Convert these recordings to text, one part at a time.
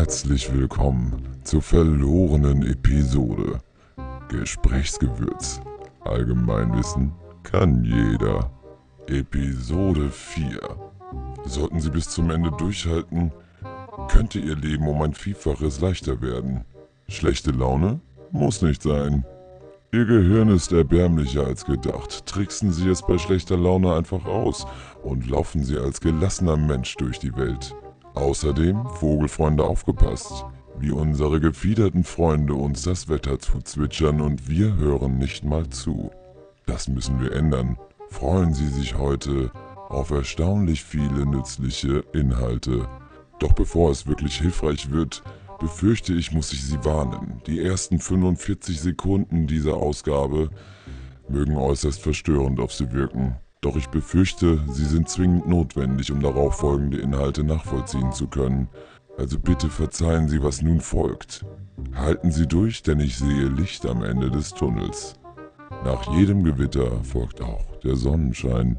Herzlich willkommen zur verlorenen Episode. Gesprächsgewürz. Allgemeinwissen kann jeder. Episode 4. Sollten Sie bis zum Ende durchhalten, könnte Ihr Leben um ein Vielfaches leichter werden. Schlechte Laune? Muss nicht sein. Ihr Gehirn ist erbärmlicher als gedacht. Tricksen Sie es bei schlechter Laune einfach aus und laufen Sie als gelassener Mensch durch die Welt. Außerdem, Vogelfreunde aufgepasst, wie unsere gefiederten Freunde uns das Wetter zuzwitschern und wir hören nicht mal zu. Das müssen wir ändern. Freuen Sie sich heute auf erstaunlich viele nützliche Inhalte. Doch bevor es wirklich hilfreich wird, befürchte ich, muss ich Sie warnen. Die ersten 45 Sekunden dieser Ausgabe mögen äußerst verstörend auf Sie wirken. Doch ich befürchte, sie sind zwingend notwendig, um darauf folgende Inhalte nachvollziehen zu können. Also bitte verzeihen Sie, was nun folgt. Halten Sie durch, denn ich sehe Licht am Ende des Tunnels. Nach jedem Gewitter folgt auch der Sonnenschein.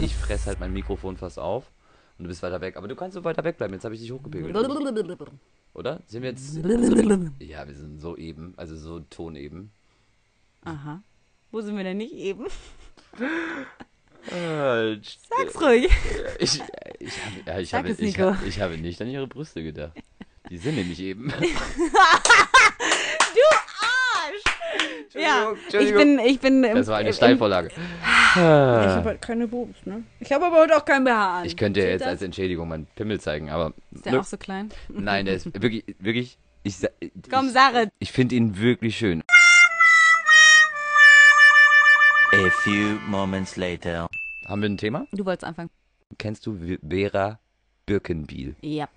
Ich fress halt mein Mikrofon fast auf und du bist weiter weg. Aber du kannst so weiter weg bleiben. Jetzt habe ich dich hochgepegelt. Oder? Sind wir jetzt. Ja, wir sind so eben, also so toneben. Aha. Wo sind wir denn nicht eben? Äh, Sag's ruhig. Ich, ich, habe, ich, Sag habe, es, ich, habe, ich habe nicht an ihre Brüste gedacht. Die sind nämlich eben. Ja, ich bin, ich bin. im- Das war eine Steilvorlage. Ich habe halt keine Boobs, ne? Ich habe aber heute auch kein BH an. Ich könnte Seht jetzt das? als Entschädigung meinen Pimmel zeigen, aber. Ist der auch so klein? Nein, der ist wirklich, wirklich. Ich, Komm, ich, sag es. ich finde ihn wirklich schön. A few moments later. Haben wir ein Thema? Du wolltest anfangen. Kennst du Vera Birkenbiel? Yep.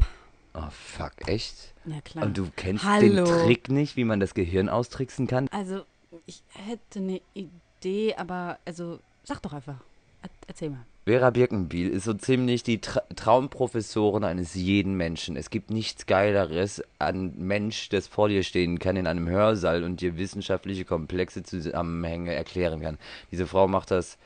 Oh fuck, echt? Ja, klar. Und du kennst Hallo. den Trick nicht, wie man das Gehirn austricksen kann? Also, ich hätte eine Idee, aber, also, sag doch einfach. Er erzähl mal. Vera Birkenbiel ist so ziemlich die Tra Traumprofessorin eines jeden Menschen. Es gibt nichts Geileres an Mensch, das vor dir stehen kann in einem Hörsaal und dir wissenschaftliche komplexe Zusammenhänge erklären kann. Diese Frau macht das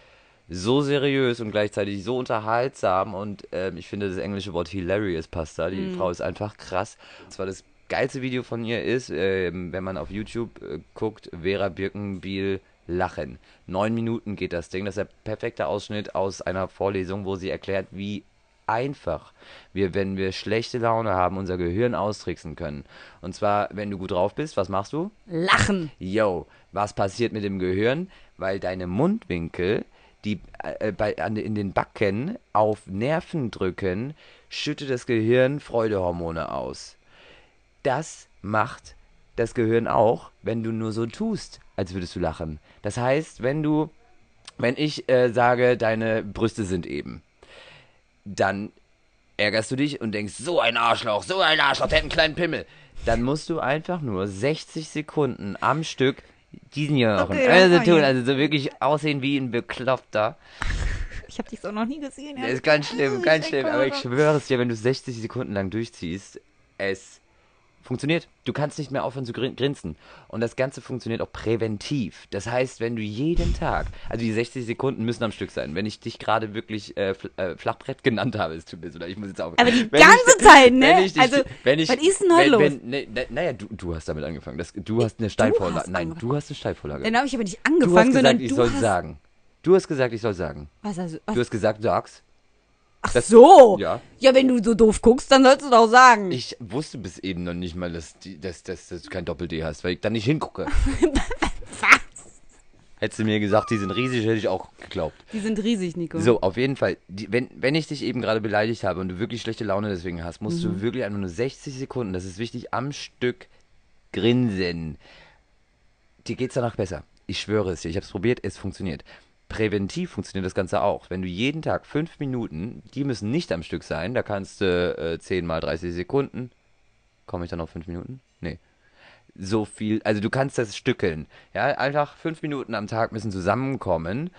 so seriös und gleichzeitig so unterhaltsam und ähm, ich finde das englische Wort hilarious passt da. Die Frau ist einfach krass. Und zwar das geilste Video von ihr ist, ähm, wenn man auf YouTube äh, guckt, Vera Birkenbiel lachen. Neun Minuten geht das Ding. Das ist der perfekte Ausschnitt aus einer Vorlesung, wo sie erklärt, wie einfach wir, wenn wir schlechte Laune haben, unser Gehirn austricksen können. Und zwar, wenn du gut drauf bist, was machst du? Lachen. Yo, was passiert mit dem Gehirn? Weil deine Mundwinkel, die äh, bei, an, in den Backen auf Nerven drücken, schüttet das Gehirn Freudehormone aus. Das macht das Gehirn auch, wenn du nur so tust, als würdest du lachen. Das heißt, wenn du, wenn ich äh, sage, deine Brüste sind eben, dann ärgerst du dich und denkst, so ein Arschloch, so ein Arschloch, der hat einen kleinen Pimmel. Dann musst du einfach nur 60 Sekunden am Stück diesen hier machen. Okay, also tun, also so wirklich aussehen wie ein Bekloppter. Ich habe dich so noch nie gesehen. Das ist ganz schlimm, ganz schlimm. Aber ich schwöre es dir, wenn du 60 Sekunden lang durchziehst, es funktioniert. Du kannst nicht mehr aufhören zu grin grinsen. Und das Ganze funktioniert auch präventiv. Das heißt, wenn du jeden Tag, also die 60 Sekunden müssen am Stück sein. Wenn ich dich gerade wirklich äh, Fl äh, Flachbrett genannt habe, es tut mir so leid, ich muss jetzt auf. Aber die Wenn ganze ich, Zeit, ne? Dich, Also, wenn ich, was ist denn heute wenn, los? Wenn, ne, ne, naja, du, du hast damit angefangen. Das, du hast eine Steilvorlage. hast Nein, angefangen. du hast eine Steilvorlage. Dann habe ich aber nicht Du hast angefangen, sondern gesagt, ich du soll hast... sagen. Du hast gesagt, ich soll sagen. Was, also, was? Du hast gesagt, sag's. Ach das- so. Ja. Ja, wenn du so doof guckst, dann sollst du doch sagen. Ich wusste bis eben noch nicht mal, dass, die, dass, dass, dass du kein Doppel-D hast, weil ich da nicht hingucke. Was? Hättest du mir gesagt, die sind riesig, hätte ich auch geglaubt. Die sind riesig, Nico. So, auf jeden Fall, die, wenn, wenn ich dich eben gerade beleidigt habe und du wirklich schlechte Laune deswegen hast, musst Mhm. du wirklich einfach nur 60 Sekunden, das ist wichtig, am Stück grinsen. Dir geht's danach besser. Ich schwöre es dir, ich habe es probiert, es funktioniert. Präventiv funktioniert das Ganze auch. Wenn du jeden Tag fünf Minuten, die müssen nicht am Stück sein, da kannst du äh, 10 mal 30 Sekunden. Komme ich dann auf fünf Minuten? Nee. So viel, also du kannst das stückeln. Ja, einfach fünf Minuten am Tag müssen zusammenkommen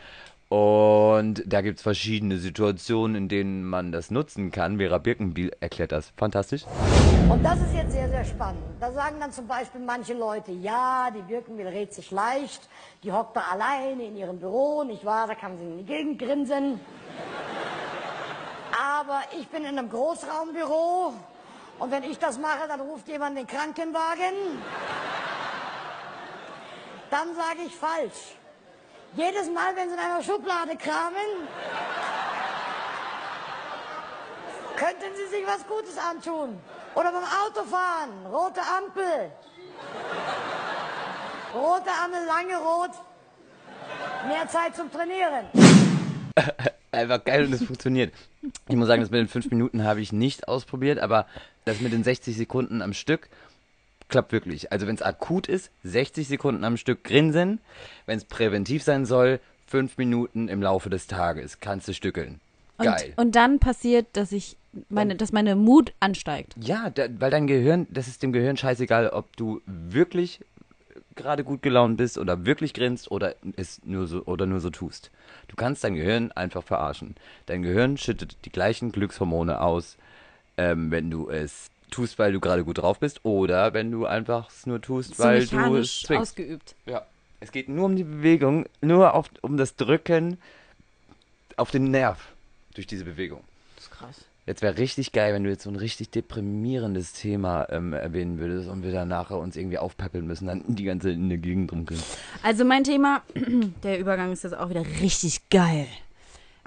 Und da gibt es verschiedene Situationen, in denen man das nutzen kann. Vera Birkenbiel erklärt das. Fantastisch. Und das ist jetzt sehr, sehr spannend. Da sagen dann zum Beispiel manche Leute, ja, die Birkenbiel redet sich leicht, die hockt da alleine in ihrem Büro, nicht wahr, da kann sie in die Gegend grinsen. Aber ich bin in einem Großraumbüro und wenn ich das mache, dann ruft jemand den Krankenwagen. Dann sage ich falsch. Jedes Mal, wenn Sie in einer Schublade kramen, könnten Sie sich was Gutes antun. Oder beim Autofahren, rote Ampel. Rote Ampel, lange rot. Mehr Zeit zum Trainieren. Einfach geil und es funktioniert. Ich muss sagen, das mit den fünf Minuten habe ich nicht ausprobiert, aber das mit den 60 Sekunden am Stück klappt wirklich. Also wenn es akut ist, 60 Sekunden am Stück grinsen. Wenn es präventiv sein soll, fünf Minuten im Laufe des Tages. Kannst du stückeln. Geil. Und, und dann passiert, dass ich meine, dass meine Mut ansteigt. Ja, da, weil dein Gehirn, das ist dem Gehirn scheißegal, ob du wirklich gerade gut gelaunt bist oder wirklich grinst oder es nur so oder nur so tust. Du kannst dein Gehirn einfach verarschen. Dein Gehirn schüttet die gleichen Glückshormone aus, ähm, wenn du es tust, weil du gerade gut drauf bist oder wenn du einfach es nur tust, So weil du es zwingst. ausgeübt. Ja. Es geht nur um die Bewegung, nur auf, um das Drücken auf den Nerv durch diese Bewegung. Das ist krass. Jetzt wäre richtig geil, wenn du jetzt so ein richtig deprimierendes Thema ähm, erwähnen würdest und wir dann nachher uns irgendwie aufpäppeln müssen, dann die ganze in der Gegend rumgehen. Also mein Thema, der Übergang ist jetzt auch wieder richtig geil.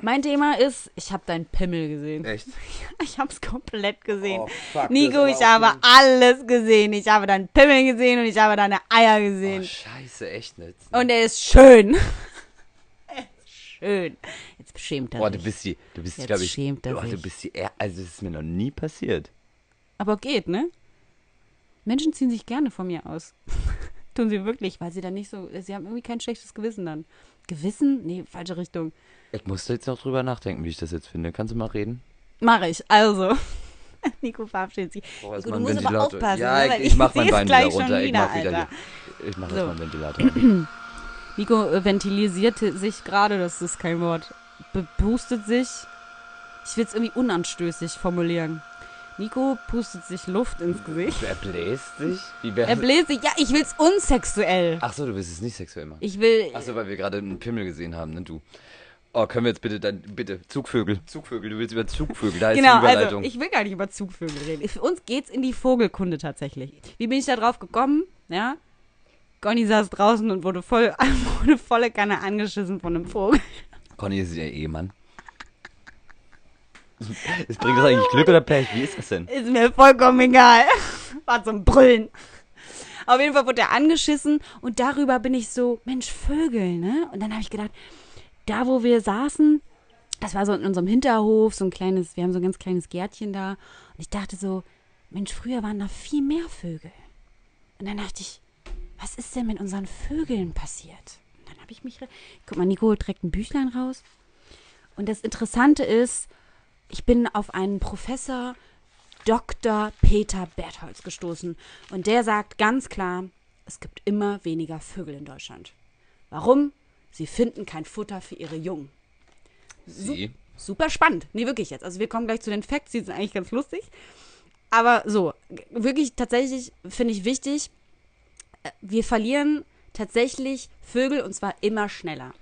Mein Thema ist, ich habe deinen Pimmel gesehen. Echt? Ich habe es komplett gesehen. Oh, fuck, Nico, ich habe alles gesehen. Ich habe deinen Pimmel gesehen und ich habe deine Eier Oh, gesehen. scheiße, echt nicht. und er ist schön. er ist schön. Jetzt schämt er Boah, du bist die, du bist, glaube ich, schämt er boah, du bist die, also das ist mir noch nie passiert. Aber geht, ne? Menschen ziehen sich gerne von mir aus. Tun sie wirklich, weil sie dann nicht so, sie haben irgendwie kein schlechtes Gewissen dann. Gewissen? Nee, falsche Richtung. Ich musste jetzt noch drüber nachdenken, wie ich das jetzt finde. Kannst du mal reden? Mache ich. Also. Nico verabschiedet sich. Boah, Nico, du musst aber aufpassen, Ja, ne, weil ich, ich mach mein Bein wieder runter. schon ich wieder, mach wieder hier. Ich mach So. jetzt mal einen Ventilator. Nico äh, ventilisierte sich gerade, das ist kein Wort. Bepustet sich. Ich will es irgendwie unanstößig formulieren. Nico pustet sich Luft ins Gesicht. Er bläst sich? Er bläst sich. Ja, ich will's unsexuell. Ach so, du willst es nicht sexuell machen. Ich will. Ach so, weil wir gerade einen Pimmel gesehen haben, ne, du. Oh, können wir jetzt bitte dann, bitte, Zugvögel. Zugvögel, du willst über Zugvögel, da ist Genau, die also Überleitung. ich will gar nicht über Zugvögel reden. Für uns geht's in die Vogelkunde tatsächlich. Wie bin ich da drauf gekommen? Ja. Conny saß draußen und wurde voll, wurde volle Kanne angeschissen von einem Vogel. Conny ist ihr Ehemann. Es bringt das eigentlich Glück oder Pech? Wie ist das denn? Ist mir vollkommen egal. War zum Brüllen. Auf jeden Fall wurde er angeschissen und darüber bin ich so, Mensch, Vögel, ne? Und dann habe ich gedacht, da wo wir saßen, das war so in unserem Hinterhof, so ein kleines, wir haben so ein ganz kleines Gärtchen da. Und ich dachte so, Mensch, früher waren da viel mehr Vögel. Und dann dachte ich, was ist denn mit unseren Vögeln passiert? Und dann habe ich mich, guck mal, Nico direkt ein Büchlein raus. Und das Interessante ist, ich bin auf einen Professor Dr. Peter Bertholz gestoßen. Und der sagt ganz klar, es gibt immer weniger Vögel in Deutschland. Warum? Sie finden kein Futter für ihre Jungen. Sie? Super spannend. Nee, wirklich jetzt. Also wir kommen gleich zu den Facts, die sind eigentlich ganz lustig. Aber so, wirklich tatsächlich finde ich wichtig, äh, wir verlieren tatsächlich Vögel und zwar immer schneller.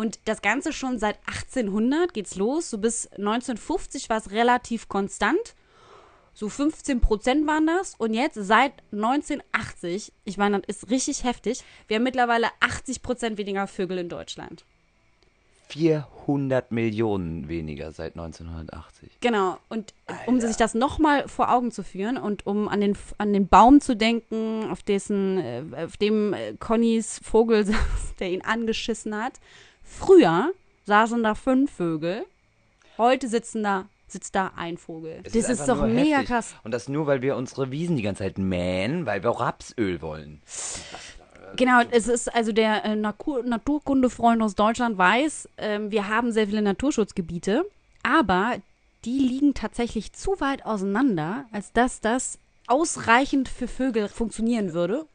Und das Ganze schon seit 1800 geht's los. So bis 1950 war es relativ konstant. So 15 Prozent waren das. Und jetzt seit 1980, ich meine, das ist richtig heftig, wir haben mittlerweile 80 Prozent weniger Vögel in Deutschland. 400 Millionen weniger seit 1980. Genau, und um sich das nochmal vor Augen zu führen und um an den, an den Baum zu denken, auf dessen, äh, auf dem äh, Connys Vogel saß, der ihn angeschissen hat. Früher saßen da fünf Vögel, heute sitzen da, sitzt da ein Vogel. Es das ist, einfach doch mega heftig. krass. Und das nur, weil wir unsere Wiesen die ganze Zeit mähen, weil wir Rapsöl wollen. Genau, es ist also der äh, Natur Naturkundefreund aus Deutschland weiß, ähm, wir haben sehr viele Naturschutzgebiete, aber die liegen tatsächlich zu weit auseinander, als dass das ausreichend für Vögel funktionieren würde.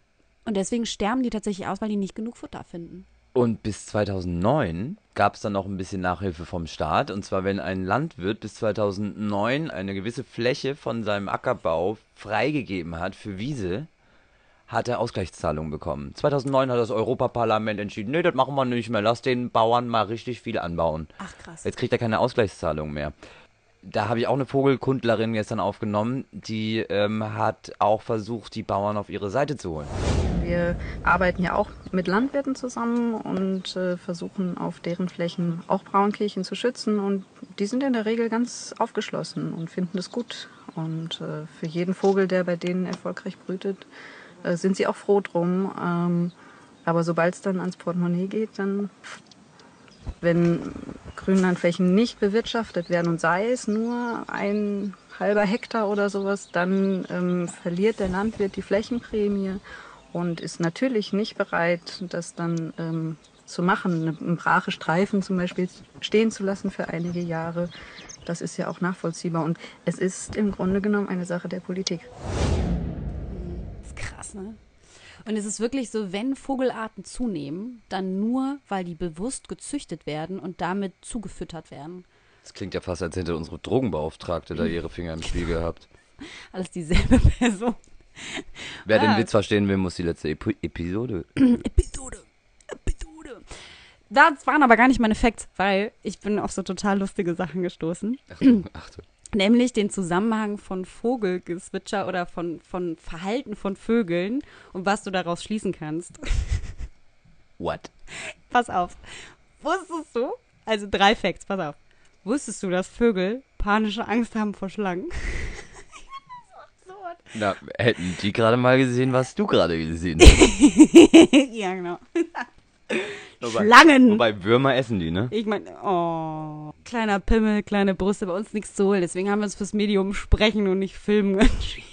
Und deswegen sterben die tatsächlich aus, weil die nicht genug Futter finden. Und bis 2009 gab es dann noch ein bisschen Nachhilfe vom Staat. Und zwar, wenn ein Landwirt bis 2009 eine gewisse Fläche von seinem Ackerbau freigegeben hat für Wiese, hat er Ausgleichszahlungen bekommen. 2009 hat das Europaparlament entschieden, nee, das machen wir nicht mehr, lass den Bauern mal richtig viel anbauen. Ach krass. Jetzt kriegt er keine Ausgleichszahlung mehr. Da habe ich auch eine Vogelkundlerin gestern aufgenommen, die ähm, hat auch versucht, die Bauern auf ihre Seite zu holen. Wir arbeiten ja auch mit Landwirten zusammen und äh, versuchen auf deren Flächen auch Braunkehlchen zu schützen. Und die sind in der Regel ganz aufgeschlossen und finden es gut. Und äh, für jeden Vogel, der bei denen erfolgreich brütet, äh, sind sie auch froh drum. Ähm, aber sobald es dann ans Portemonnaie geht, dann, wenn Grünlandflächen nicht bewirtschaftet werden und sei es nur ein halber Hektar oder sowas, dann ähm, verliert der Landwirt die Flächenprämie und ist natürlich nicht bereit, das dann ähm, zu machen, einen brache Streifen zum Beispiel stehen zu lassen für einige Jahre. Das ist ja auch nachvollziehbar und es ist im Grunde genommen eine Sache der Politik. Das ist krass, ne? Und es ist wirklich so, wenn Vogelarten zunehmen, dann nur, weil die bewusst gezüchtet werden und damit zugefüttert werden. Das klingt ja fast, als hätte unsere Drogenbeauftragte da ihre Finger im Spiel gehabt. Alles dieselbe Person. Wer den Ah. Witz verstehen will, muss die letzte Epi Episode. Episode. Episode. Das waren aber gar nicht meine Facts, weil ich bin auf so total lustige Sachen gestoßen. Achtung, Achtung. Nämlich den Zusammenhang von Vogelgezwitscher oder von, von Verhalten von Vögeln und was du daraus schließen kannst. What? Pass auf. Wusstest du? Also drei Facts, pass auf. Wusstest du, dass Vögel panische Angst haben vor Schlangen? Na, hätten die gerade mal gesehen, was du gerade gesehen hast. ja, genau. Wobei- Schlangen. Wobei Würmer essen die, ne? Ich meine, oh, kleiner Pimmel, kleine Brüste, bei uns nichts zu holen. Deswegen haben wir uns fürs Medium sprechen und nicht filmen entschieden.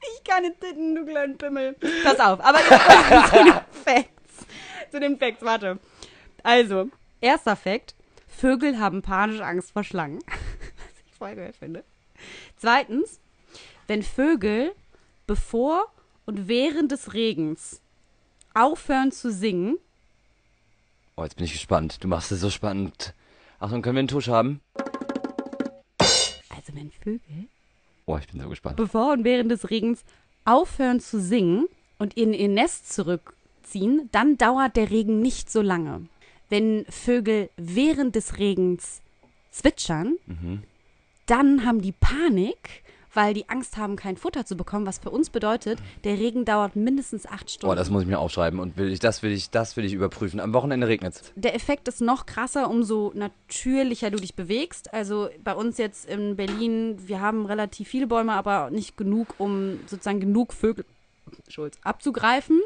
Ich keine Titten, du kleinen Pimmel. Pass auf, aber jetzt zu den Facts. Zu den Facts, warte. Also, erster Fact. Vögel haben panische Angst vor Schlangen. Was ich voll geil finde. Zweitens, wenn Vögel bevor und während des Regens aufhören zu singen, Oh, jetzt bin ich gespannt. Du machst es so spannend. Achtung, können wir einen Tusch haben? also wenn Vögel Oh, ich bin so gespannt. bevor und während des Regens aufhören zu singen und in ihr Nest zurückziehen, dann dauert der Regen nicht so lange. Wenn Vögel während des Regens zwitschern, dann haben die Panik, weil die Angst haben, kein Futter zu bekommen, was für uns bedeutet, der Regen dauert mindestens acht Stunden. Oh, das muss ich mir aufschreiben und will ich, das will ich, das will ich überprüfen. Am Wochenende regnet's. der Effekt ist noch krasser, umso natürlicher du dich bewegst. Also bei uns jetzt in Berlin, wir haben relativ viele Bäume, aber nicht genug, um sozusagen genug Vögel Schulz, abzugreifen.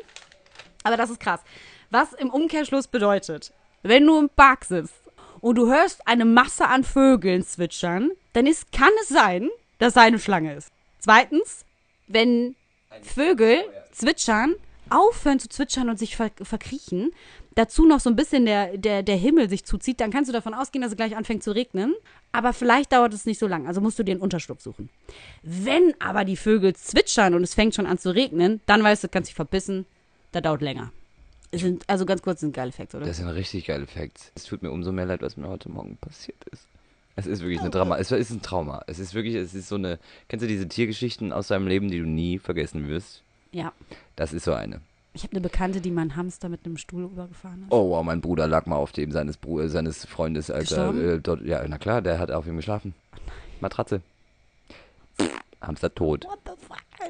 Aber das ist krass. Was im Umkehrschluss bedeutet, wenn du im Park sitzt und du hörst eine Masse an Vögeln zwitschern, dann ist, kann es sein, dass da eine Schlange ist. Zweitens, wenn Vögel zwitschern, aufhören zu zwitschern und sich ver verkriechen, dazu noch so ein bisschen der, der, der Himmel sich zuzieht, dann kannst du davon ausgehen, dass es gleich anfängt zu regnen. Aber vielleicht dauert es nicht so lang, also musst du dir einen Unterschlupf suchen. Wenn aber die Vögel zwitschern und es fängt schon an zu regnen, dann weißt du, kannst dich verbissen, da dauert länger. Sind, also ganz kurz, sind geile Facts, oder? Das ein richtig geiler Effekt. Es tut mir umso mehr leid, was mir heute Morgen passiert ist. Es ist wirklich eine Drama. Es ist ein Trauma. Es ist wirklich, es ist so eine. Kennst du diese Tiergeschichten aus deinem Leben, die du nie vergessen wirst? ja. Das ist so eine. Ich habe eine Bekannte, die meinen Hamster mit einem Stuhl übergefahren hat. Oh wow, mein Bruder lag mal auf dem seines Bru äh, seines Freundes, Alter. Äh, dort, ja, na klar, der hat auf ihm geschlafen. Matratze. Hamster tot. What the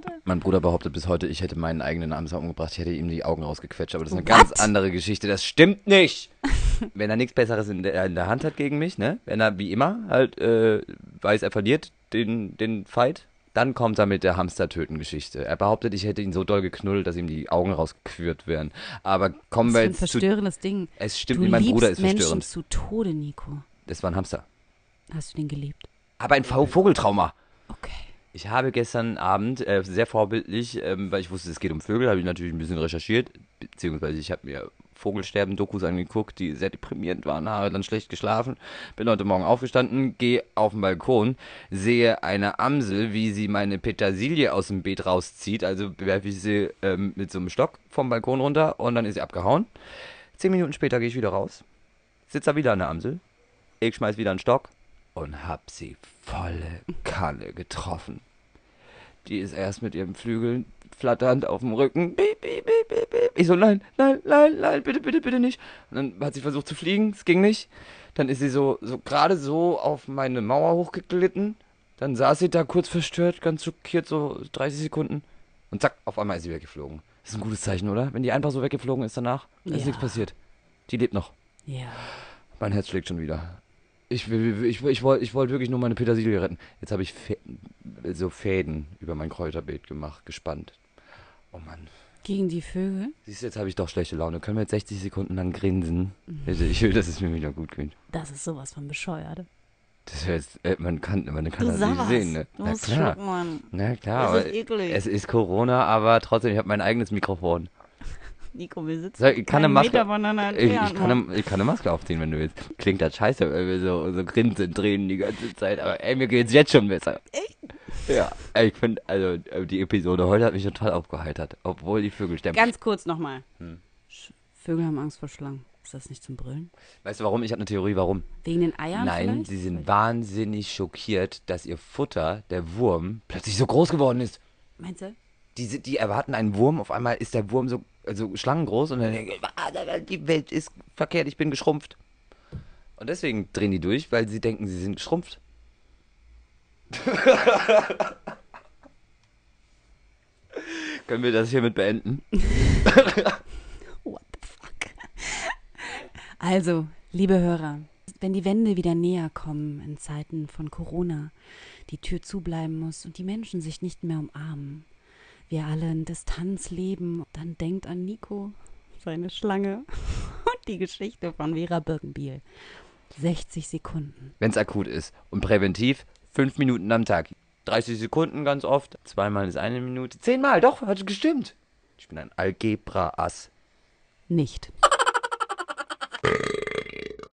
Alter? Mein Bruder behauptet bis heute, ich hätte meinen eigenen Hamster umgebracht, ich hätte ihm die Augen rausgequetscht, aber das ist eine What? ganz andere Geschichte. Das stimmt nicht! Wenn er nichts Besseres in der, in der Hand hat gegen mich, ne? Wenn er wie immer halt äh, weiß, er verliert den, den Fight, dann kommt er mit der Hamster-Töten-Geschichte. Er behauptet, ich hätte ihn so doll geknuddelt, dass ihm die Augen rausgeführt wären. Aber kommen Das wir ist ein jetzt zu. verstörendes Ding. Es stimmt du mein Bruder ist Menschen verstörend. zu Tode, Nico. Das war ein Hamster. Hast du den geliebt? Aber ein Vogeltrauma. Ich habe gestern Abend äh, sehr vorbildlich, ähm, weil ich wusste, es geht um Vögel, habe ich natürlich ein bisschen recherchiert, beziehungsweise ich habe mir Vogelsterben-Dokus angeguckt, die sehr deprimierend waren, habe dann schlecht geschlafen, bin heute Morgen aufgestanden, gehe auf den Balkon, sehe eine Amsel, wie sie meine Petersilie aus dem Beet rauszieht, also werfe ich sie ähm, mit so einem Stock vom Balkon runter und dann ist sie abgehauen. Zehn Minuten später gehe ich wieder raus, sitze da wieder an der Amsel, ich schmeiß wieder einen Stock und hab sie volle Kanne getroffen. Die ist erst mit ihren Flügeln flatternd auf dem Rücken. Piep, piep, piep, piep, piep. Ich so, nein, nein, nein, nein, bitte, bitte, bitte nicht. Und dann hat sie versucht zu fliegen, es ging nicht. Dann ist sie so, so gerade so auf meine Mauer hochgeglitten. Dann saß sie da kurz verstört, ganz schockiert, so 30 Sekunden. Und zack, auf einmal ist sie weggeflogen. Das ist ein gutes Zeichen, oder? Wenn die einfach so weggeflogen ist danach, dann ist Ja. nichts passiert. Die lebt noch. Ja. Mein Herz schlägt schon wieder. Ich, will, ich, ich wollte ich wollt wirklich nur meine Petersilie retten. Jetzt habe ich Fä so Fäden über mein Kräuterbeet gemacht, gespannt. Oh Mann. Gegen die Vögel? Siehst du, jetzt habe ich doch schlechte Laune. Können wir jetzt 60 Sekunden lang grinsen? Bitte, ich will, dass es mir wieder gut geht. Das ist sowas von bescheuert. Das jetzt, äh, man kann, man kann Du das nicht sehen, ne? du Na musst klar. schlucken, Mann. Na klar, Das aber ist eklig. es ist Corona, aber trotzdem, ich habe mein eigenes Mikrofon. Nico, wir sitzen ich kann eine Maske, Meter voneinander ich, ich, kann Mann. eine, ich kann eine Maske aufziehen, wenn du willst. Klingt das scheiße, weil wir so, so grinsen, drehen die ganze Zeit. Aber ey, mir geht's jetzt schon besser. Echt? Ja, ich finde, also die Episode heute hat mich total aufgeheitert. Obwohl die Vögel sterben. Ganz kurz nochmal. Hm. Vögel haben Angst vor Schlangen. Ist das nicht zum Brüllen? Weißt du warum? Ich habe eine Theorie, warum. Wegen den Eiern Nein, vielleicht? sie sind wahnsinnig schockiert, dass ihr Futter, der Wurm, plötzlich so groß geworden ist. Meinst du? Die, die erwarten einen Wurm, auf einmal ist der Wurm so also schlangengroß und dann denken, "Ah, die Welt ist verkehrt, ich bin geschrumpft. Und deswegen drehen die durch, weil sie denken, sie sind geschrumpft. Können wir das hiermit beenden? What the fuck? Also, liebe Hörer, wenn die Wände wieder näher kommen in Zeiten von Corona, die Tür zubleiben muss und die Menschen sich nicht mehr umarmen, wir alle in Distanz leben, dann denkt an Nico, seine Schlange und die Geschichte von Vera Birkenbiel. 60 Sekunden. Wenn es akut ist. Und präventiv, fünf Minuten am Tag. 30 Sekunden ganz oft. Zweimal ist eine Minute. Zehnmal, doch, hat gestimmt. Ich bin ein Algebra-Ass. Nicht.